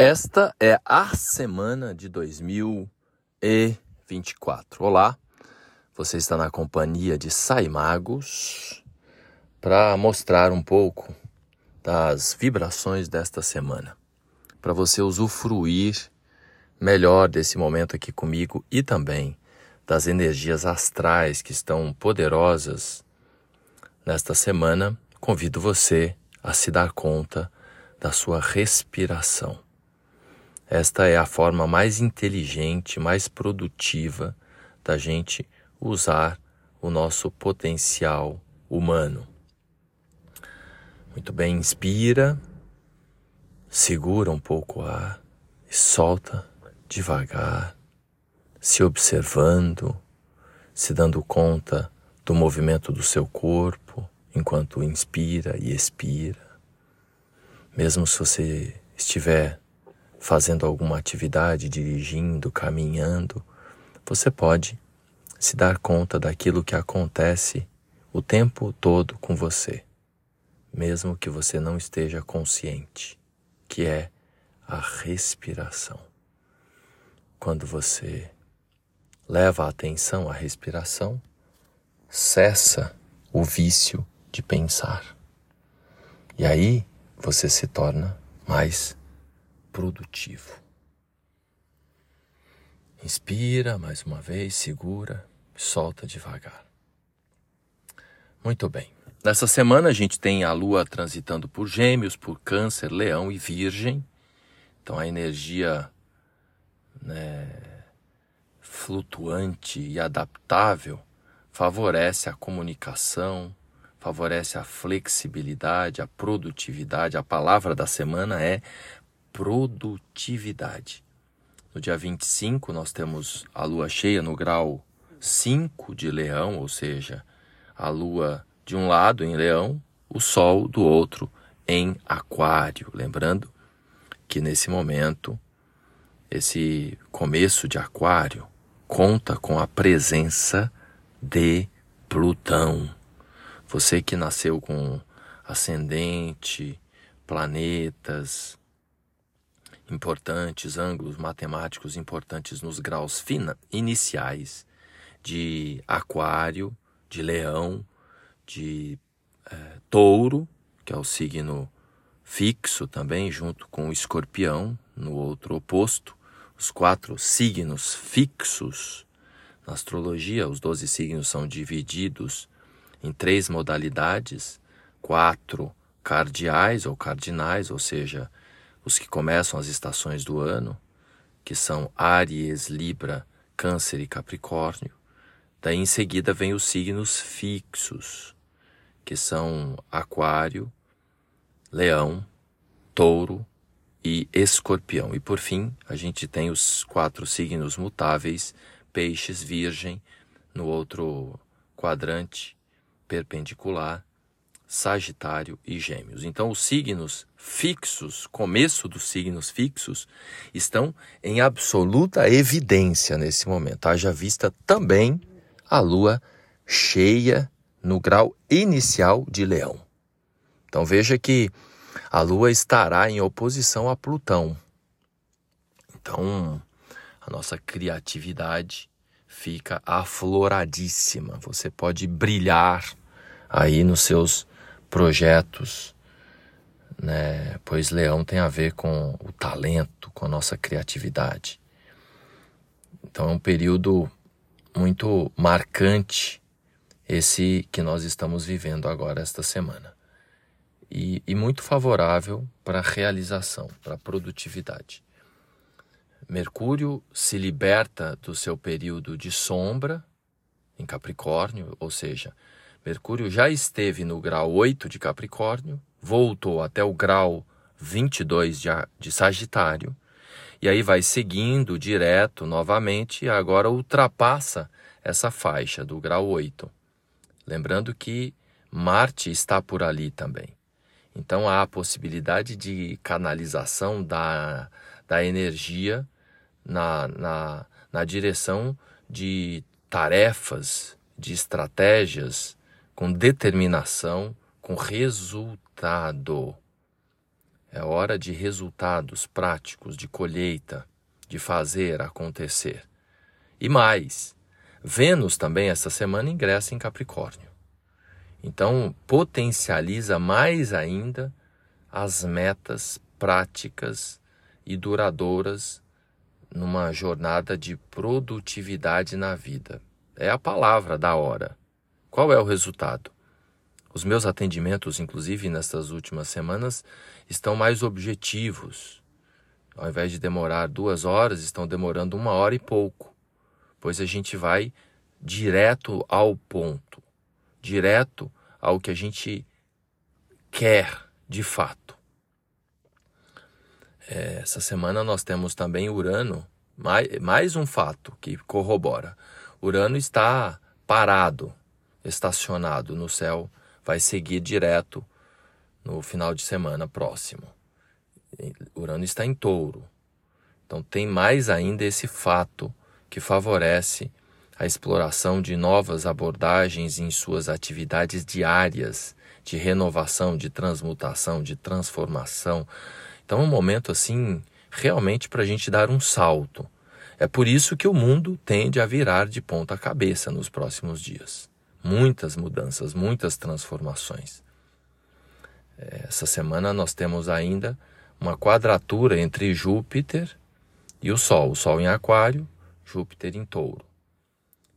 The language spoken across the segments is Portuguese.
Esta é a semana de 2024. Olá, você está na companhia de Saimagos para mostrar um pouco das vibrações desta semana, para você usufruir melhor desse momento aqui comigo e também das energias astrais que estão poderosas nesta semana. Convido você a se dar conta da sua respiração esta é a forma mais inteligente, mais produtiva da gente usar o nosso potencial humano. Muito bem, inspira, segura um pouco o ar e solta devagar, se observando, se dando conta do movimento do seu corpo enquanto inspira e expira. Mesmo se você estiver fazendo alguma atividade, dirigindo, caminhando, você pode se dar conta daquilo que acontece o tempo todo com você, mesmo que você não esteja consciente, que é a respiração. Quando você leva a atenção à respiração, cessa o vício de pensar. E aí você se torna mais produtivo. Inspira mais uma vez, segura, solta devagar. Muito bem. Nessa semana a gente tem a Lua transitando por Gêmeos, por Câncer, Leão e Virgem. Então a energia né, flutuante e adaptável favorece a comunicação, favorece a flexibilidade, a produtividade. A palavra da semana é produtividade. No dia 25, nós temos a lua cheia no grau 5 de Leão, ou seja, a lua de um lado em Leão, o sol do outro em Aquário. Lembrando que nesse momento, esse começo de Aquário conta com a presença de Plutão. Você que nasceu com ascendente, planetas, importantes, ângulos matemáticos importantes nos graus fina, iniciais de Aquário, de Leão, de é, Touro, que é o signo fixo também, junto com o Escorpião, no outro oposto. Os quatro signos fixos na astrologia, os doze signos são divididos em três modalidades: quatro cardeais ou cardinais, ou seja, os que começam as estações do ano, que são Áries, Libra, Câncer e Capricórnio. Daí em seguida vem os signos fixos, que são Aquário, Leão, Touro e Escorpião. E por fim, a gente tem os quatro signos mutáveis, Peixes, Virgem, no outro quadrante perpendicular, Sagitário e Gêmeos. Então, os signos fixos, começo dos signos fixos, estão em absoluta evidência nesse momento. Haja vista também a lua cheia no grau inicial de Leão. Então, veja que a lua estará em oposição a Plutão. Então, a nossa criatividade fica afloradíssima. Você pode brilhar aí nos seus projetos, né? Pois leão tem a ver com o talento, com a nossa criatividade. Então é um período muito marcante esse que nós estamos vivendo agora esta semana. E, e muito favorável para a realização, para a produtividade. Mercúrio se liberta do seu período de sombra em Capricórnio, ou seja, Mercúrio já esteve no grau 8 de Capricórnio, voltou até o grau 22 de, de Sagitário, e aí vai seguindo direto novamente e agora ultrapassa essa faixa do grau 8. Lembrando que Marte está por ali também. Então há a possibilidade de canalização da, da energia na, na, na direção de tarefas, de estratégias com determinação, com resultado. É hora de resultados práticos, de colheita, de fazer acontecer. E mais, Vênus também essa semana ingressa em Capricórnio. Então, potencializa mais ainda as metas práticas e duradouras numa jornada de produtividade na vida. É a palavra da hora. Qual é o resultado? Os meus atendimentos, inclusive nestas últimas semanas, estão mais objetivos. Ao invés de demorar duas horas, estão demorando uma hora e pouco, pois a gente vai direto ao ponto, direto ao que a gente quer de fato. É, essa semana nós temos também Urano, mais, mais um fato que corrobora. Urano está parado, estacionado no céu vai seguir direto no final de semana próximo. Urano está em touro. Então tem mais ainda esse fato que favorece a exploração de novas abordagens em suas atividades diárias de renovação, de transmutação, de transformação. Então é um momento assim realmente para a gente dar um salto. É por isso que o mundo tende a virar de ponta cabeça nos próximos dias muitas mudanças, muitas transformações. É, essa semana nós temos ainda uma quadratura entre Júpiter e o Sol, o Sol em Aquário, Júpiter em Touro.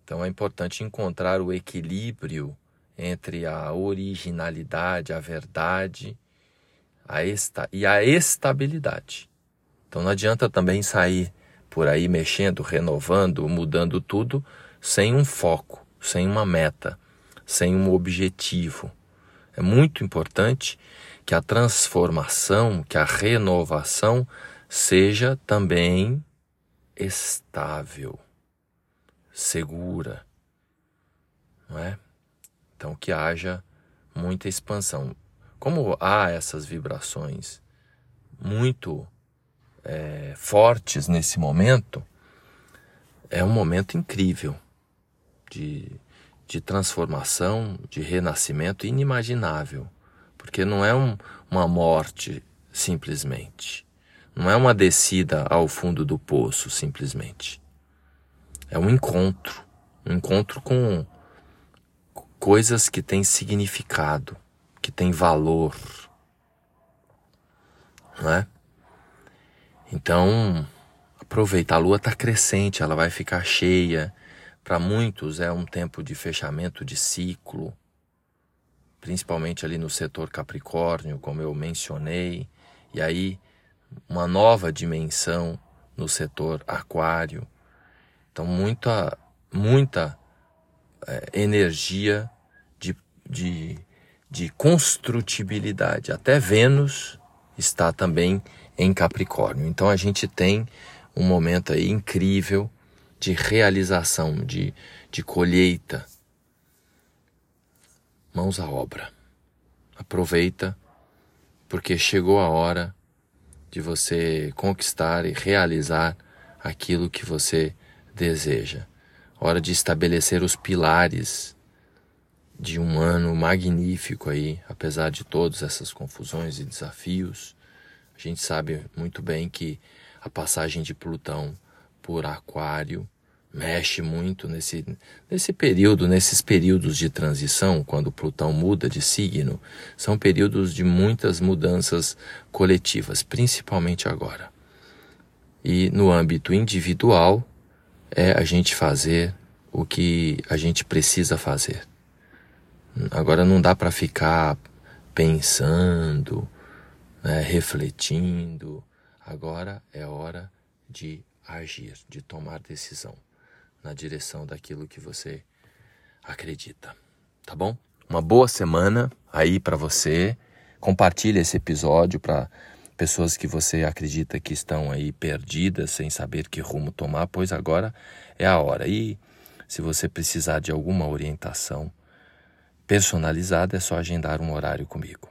Então é importante encontrar o equilíbrio entre a originalidade, a verdade a esta, e a estabilidade. Então não adianta também sair por aí mexendo, renovando, mudando tudo sem um foco, sem uma meta, sem um objetivo. É muito importante que a transformação, que a renovação seja também estável, segura, não é? Então que haja muita expansão. Como há essas vibrações muito é, fortes nesse momento, é um momento incrível de, de transformação, de renascimento inimaginável. Porque não é um, uma morte simplesmente. Não é uma descida ao fundo do poço simplesmente. É um encontro. Um encontro com coisas que têm significado, que têm valor. Não é? Então, aproveita. A lua está crescente, ela vai ficar cheia para muitos é um tempo de fechamento de ciclo, principalmente ali no setor Capricórnio, como eu mencionei, e aí uma nova dimensão no setor Aquário. Então, muita, muita é, energia de, de, de construtibilidade. Até Vênus está também em Capricórnio. Então, a gente tem um momento aí incrível de realização, de, de colheita. Mãos à obra. Aproveita, porque chegou a hora de você conquistar e realizar aquilo que você deseja. Hora de estabelecer os pilares de um ano magnífico aí, apesar de todas essas confusões e desafios. A gente sabe muito bem que a passagem de Plutão por Aquário mexe muito nesse, nesse período, nesses períodos de transição, quando Plutão muda de signo, são períodos de muitas mudanças coletivas, principalmente agora. E no âmbito individual, é a gente fazer o que a gente precisa fazer. Agora não dá para ficar pensando, né, refletindo. Agora é hora de agir, de tomar decisão na direção daquilo que você acredita. Tá bom? Uma boa semana aí para você. Compartilhe esse episódio para pessoas que você acredita que estão aí perdidas, sem saber que rumo tomar, pois agora é a hora. E se você precisar de alguma orientação personalizada, é só agendar um horário comigo.